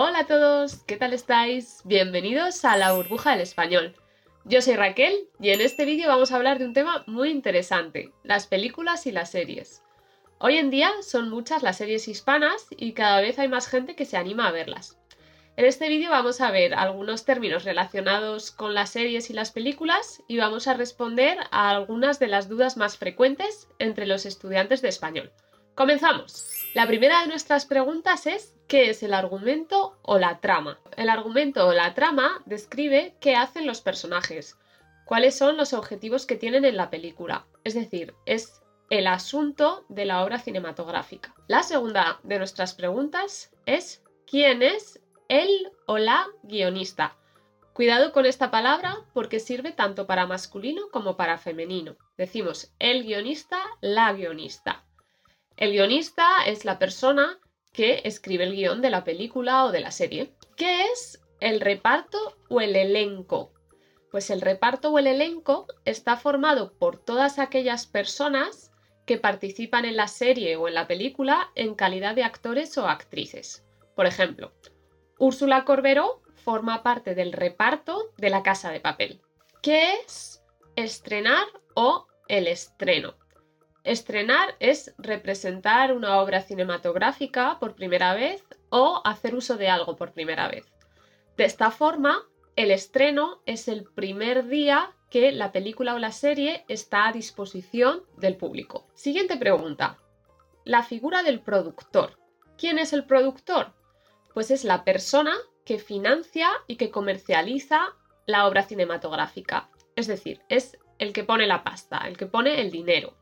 Hola a todos, ¿qué tal estáis? Bienvenidos a la burbuja del español. Yo soy Raquel y en este vídeo vamos a hablar de un tema muy interesante, las películas y las series. Hoy en día son muchas las series hispanas y cada vez hay más gente que se anima a verlas. En este vídeo vamos a ver algunos términos relacionados con las series y las películas y vamos a responder a algunas de las dudas más frecuentes entre los estudiantes de español. ¡Comenzamos! La primera de nuestras preguntas es ¿qué es el argumento o la trama? El argumento o la trama describe qué hacen los personajes, cuáles son los objetivos que tienen en la película, es decir, es el asunto de la obra cinematográfica. La segunda de nuestras preguntas es ¿quién es el o la guionista? Cuidado con esta palabra porque sirve tanto para masculino como para femenino. Decimos el guionista, la guionista. El guionista es la persona que escribe el guion de la película o de la serie. ¿Qué es el reparto o el elenco? Pues el reparto o el elenco está formado por todas aquellas personas que participan en la serie o en la película en calidad de actores o actrices. Por ejemplo, Úrsula Corberó forma parte del reparto de La Casa de Papel. ¿Qué es estrenar o el estreno? Estrenar es representar una obra cinematográfica por primera vez o hacer uso de algo por primera vez. De esta forma, el estreno es el primer día que la película o la serie está a disposición del público. Siguiente pregunta. La figura del productor. ¿Quién es el productor? Pues es la persona que financia y que comercializa la obra cinematográfica. Es decir, es el que pone la pasta, el que pone el dinero.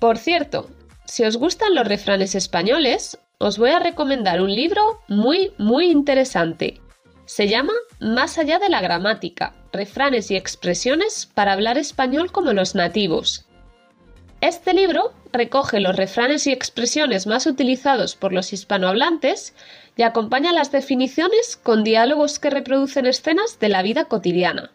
Por cierto, si os gustan los refranes españoles, os voy a recomendar un libro muy, muy interesante. Se llama Más allá de la gramática, refranes y expresiones para hablar español como los nativos. Este libro recoge los refranes y expresiones más utilizados por los hispanohablantes y acompaña las definiciones con diálogos que reproducen escenas de la vida cotidiana.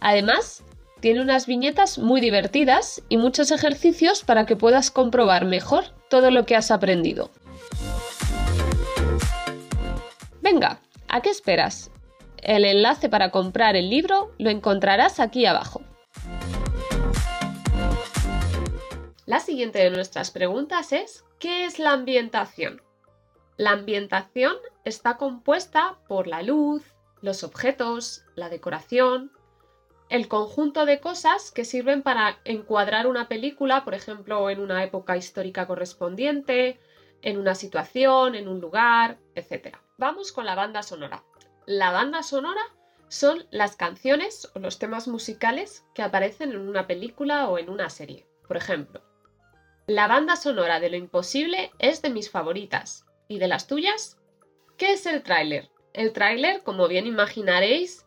Además, tiene unas viñetas muy divertidas y muchos ejercicios para que puedas comprobar mejor todo lo que has aprendido. Venga, ¿a qué esperas? El enlace para comprar el libro lo encontrarás aquí abajo. La siguiente de nuestras preguntas es ¿qué es la ambientación? La ambientación está compuesta por la luz, los objetos, la decoración, el conjunto de cosas que sirven para encuadrar una película, por ejemplo, en una época histórica correspondiente, en una situación, en un lugar, etc. Vamos con la banda sonora. La banda sonora son las canciones o los temas musicales que aparecen en una película o en una serie. Por ejemplo, la banda sonora de Lo Imposible es de mis favoritas. ¿Y de las tuyas? ¿Qué es el tráiler? El tráiler, como bien imaginaréis,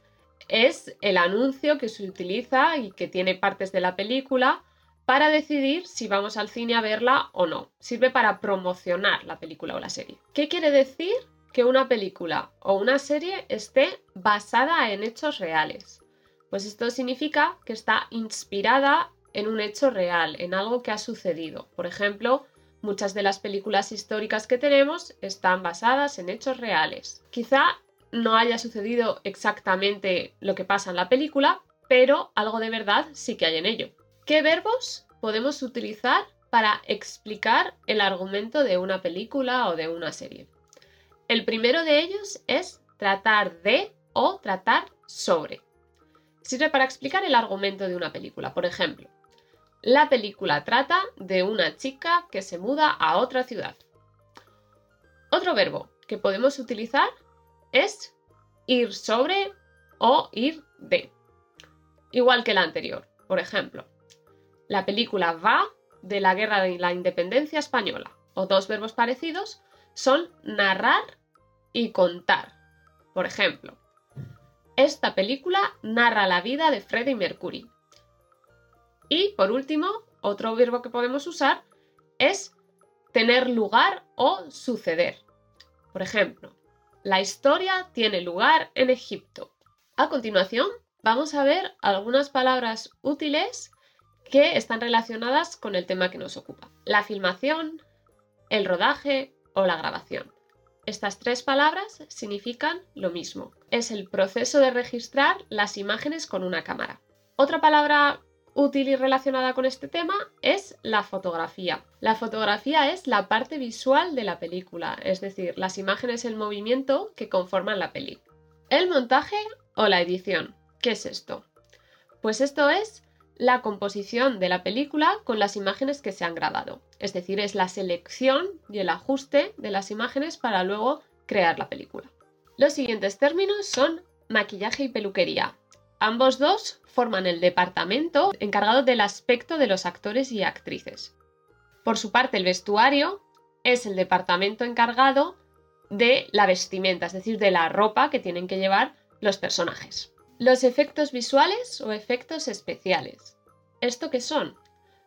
es el anuncio que se utiliza y que tiene partes de la película para decidir si vamos al cine a verla o no. Sirve para promocionar la película o la serie. ¿Qué quiere decir que una película o una serie esté basada en hechos reales? Pues esto significa que está inspirada en un hecho real, en algo que ha sucedido. Por ejemplo, muchas de las películas históricas que tenemos están basadas en hechos reales. Quizá no haya sucedido exactamente lo que pasa en la película, pero algo de verdad sí que hay en ello. ¿Qué verbos podemos utilizar para explicar el argumento de una película o de una serie? El primero de ellos es tratar de o tratar sobre. Sirve para explicar el argumento de una película. Por ejemplo, la película trata de una chica que se muda a otra ciudad. Otro verbo que podemos utilizar es ir sobre o ir de. Igual que la anterior. Por ejemplo, la película va de la guerra de la independencia española. O dos verbos parecidos son narrar y contar. Por ejemplo, esta película narra la vida de Freddie Mercury. Y por último, otro verbo que podemos usar es tener lugar o suceder. Por ejemplo, la historia tiene lugar en Egipto. A continuación, vamos a ver algunas palabras útiles que están relacionadas con el tema que nos ocupa. La filmación, el rodaje o la grabación. Estas tres palabras significan lo mismo. Es el proceso de registrar las imágenes con una cámara. Otra palabra útil y relacionada con este tema es la fotografía. La fotografía es la parte visual de la película, es decir, las imágenes en movimiento que conforman la peli. El montaje o la edición. ¿Qué es esto? Pues esto es la composición de la película con las imágenes que se han grabado. Es decir, es la selección y el ajuste de las imágenes para luego crear la película. Los siguientes términos son maquillaje y peluquería. Ambos dos forman el departamento encargado del aspecto de los actores y actrices. Por su parte, el vestuario es el departamento encargado de la vestimenta, es decir, de la ropa que tienen que llevar los personajes. Los efectos visuales o efectos especiales. ¿Esto qué son?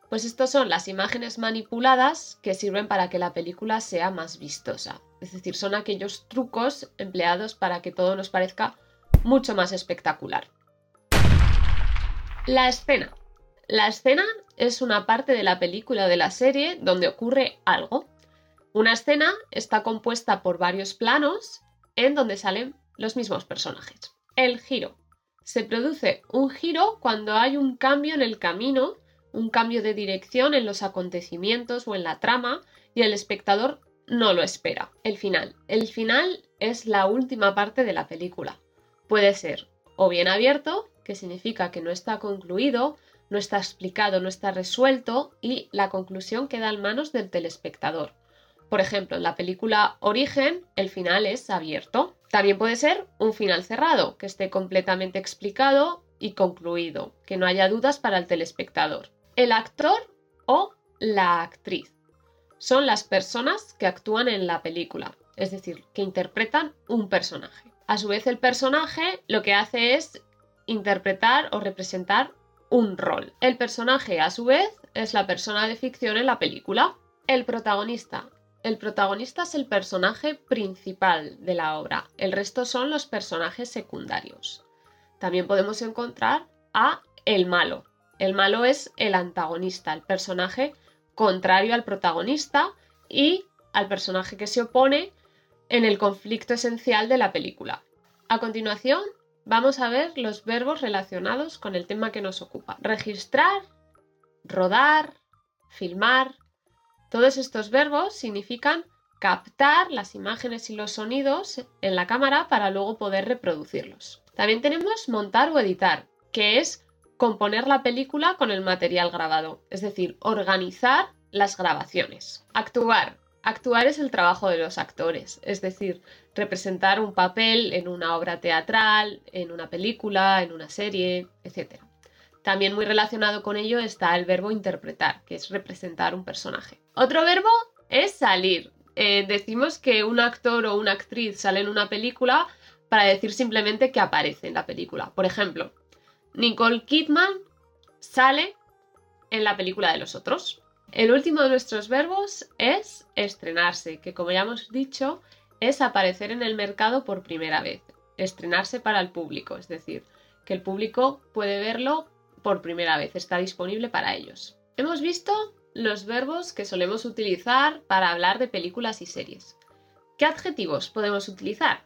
Pues estos son las imágenes manipuladas que sirven para que la película sea más vistosa. Es decir, son aquellos trucos empleados para que todo nos parezca mucho más espectacular. La escena. La escena es una parte de la película o de la serie donde ocurre algo. Una escena está compuesta por varios planos en donde salen los mismos personajes. El giro. Se produce un giro cuando hay un cambio en el camino, un cambio de dirección en los acontecimientos o en la trama y el espectador no lo espera. El final. El final es la última parte de la película. Puede ser o bien abierto, que significa que no está concluido, no está explicado, no está resuelto y la conclusión queda en manos del telespectador. Por ejemplo, en la película Origen, el final es abierto. También puede ser un final cerrado, que esté completamente explicado y concluido, que no haya dudas para el telespectador. El actor o la actriz son las personas que actúan en la película, es decir, que interpretan un personaje. A su vez, el personaje lo que hace es interpretar o representar un rol. El personaje, a su vez, es la persona de ficción en la película. El protagonista el protagonista es el personaje principal de la obra, el resto son los personajes secundarios. También podemos encontrar a el malo. El malo es el antagonista, el personaje contrario al protagonista y al personaje que se opone en el conflicto esencial de la película. A continuación, vamos a ver los verbos relacionados con el tema que nos ocupa. Registrar, rodar, filmar, todos estos verbos significan captar las imágenes y los sonidos en la cámara para luego poder reproducirlos. También tenemos montar o editar, que es componer la película con el material grabado, es decir, organizar las grabaciones. Actuar. Actuar es el trabajo de los actores, es decir, representar un papel en una obra teatral, en una película, en una serie, etc. También muy relacionado con ello está el verbo interpretar, que es representar un personaje. Otro verbo es salir. Eh, decimos que un actor o una actriz sale en una película para decir simplemente que aparece en la película. Por ejemplo, Nicole Kidman sale en la película de los otros. El último de nuestros verbos es estrenarse, que como ya hemos dicho, es aparecer en el mercado por primera vez. Estrenarse para el público, es decir, que el público puede verlo por primera vez, está disponible para ellos. Hemos visto los verbos que solemos utilizar para hablar de películas y series. ¿Qué adjetivos podemos utilizar?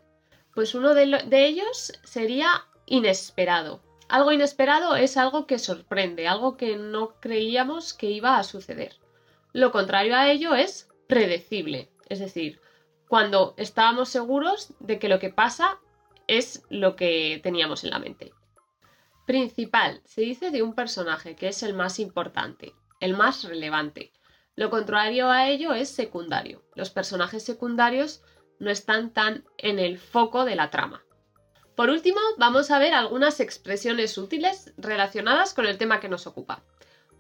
Pues uno de, de, ellos sería inesperado. Algo inesperado es algo que sorprende, algo que no creíamos que iba a suceder. Lo contrario a ello es predecible, es decir, cuando estábamos seguros de que lo que pasa es lo que teníamos en la mente. Principal se dice de un personaje que es el más importante, el más relevante. Lo contrario a ello es secundario. Los personajes secundarios no están tan en el foco de la trama. Por último, vamos a ver algunas expresiones útiles relacionadas con el tema que nos ocupa.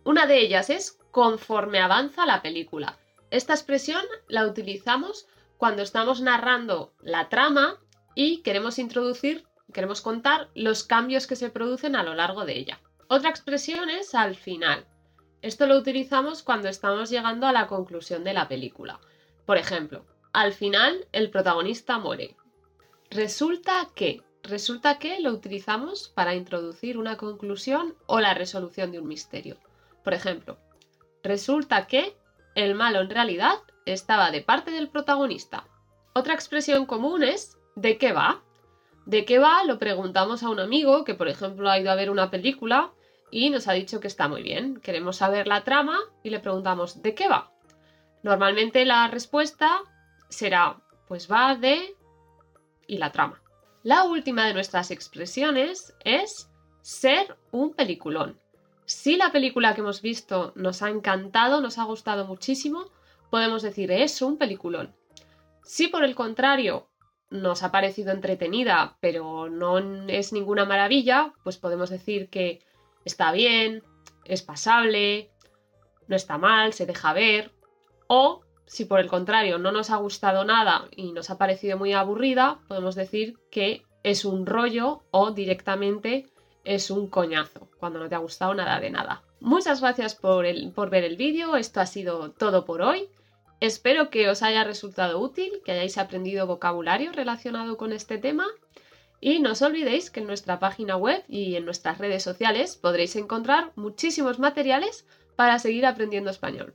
Una de ellas es conforme avanza la película. Esta expresión la utilizamos cuando estamos narrando la trama y queremos introducir queremos contar los cambios que se producen a lo largo de ella. Otra expresión es al final. Esto lo utilizamos cuando estamos llegando a la conclusión de la película. Por ejemplo, al final el protagonista muere. Resulta que. Resulta que lo utilizamos para introducir una conclusión o la resolución de un misterio. Por ejemplo, resulta que el malo en realidad estaba de parte del protagonista. Otra expresión común es ¿de qué va? ¿De qué va? Lo preguntamos a un amigo que, por ejemplo, ha ido a ver una película y nos ha dicho que está muy bien. Queremos saber la trama y le preguntamos ¿de qué va? Normalmente la respuesta será pues va de y la trama. La última de nuestras expresiones es ser un peliculón. Si la película que hemos visto nos ha encantado, nos ha gustado muchísimo, podemos decir es un peliculón. Si por el contrario nos ha parecido entretenida, pero no es ninguna maravilla, pues podemos decir que está bien, es pasable, no está mal, se deja ver. O si por el contrario no nos ha gustado nada y nos ha parecido muy aburrida, podemos decir que es un rollo o directamente es un coñazo, cuando no te ha gustado nada de nada. Muchas gracias por, ver el vídeo, esto ha sido todo por hoy. Espero que os haya resultado útil, que hayáis aprendido vocabulario relacionado con este tema y no os olvidéis que en nuestra página web y en nuestras redes sociales podréis encontrar muchísimos materiales para seguir aprendiendo español.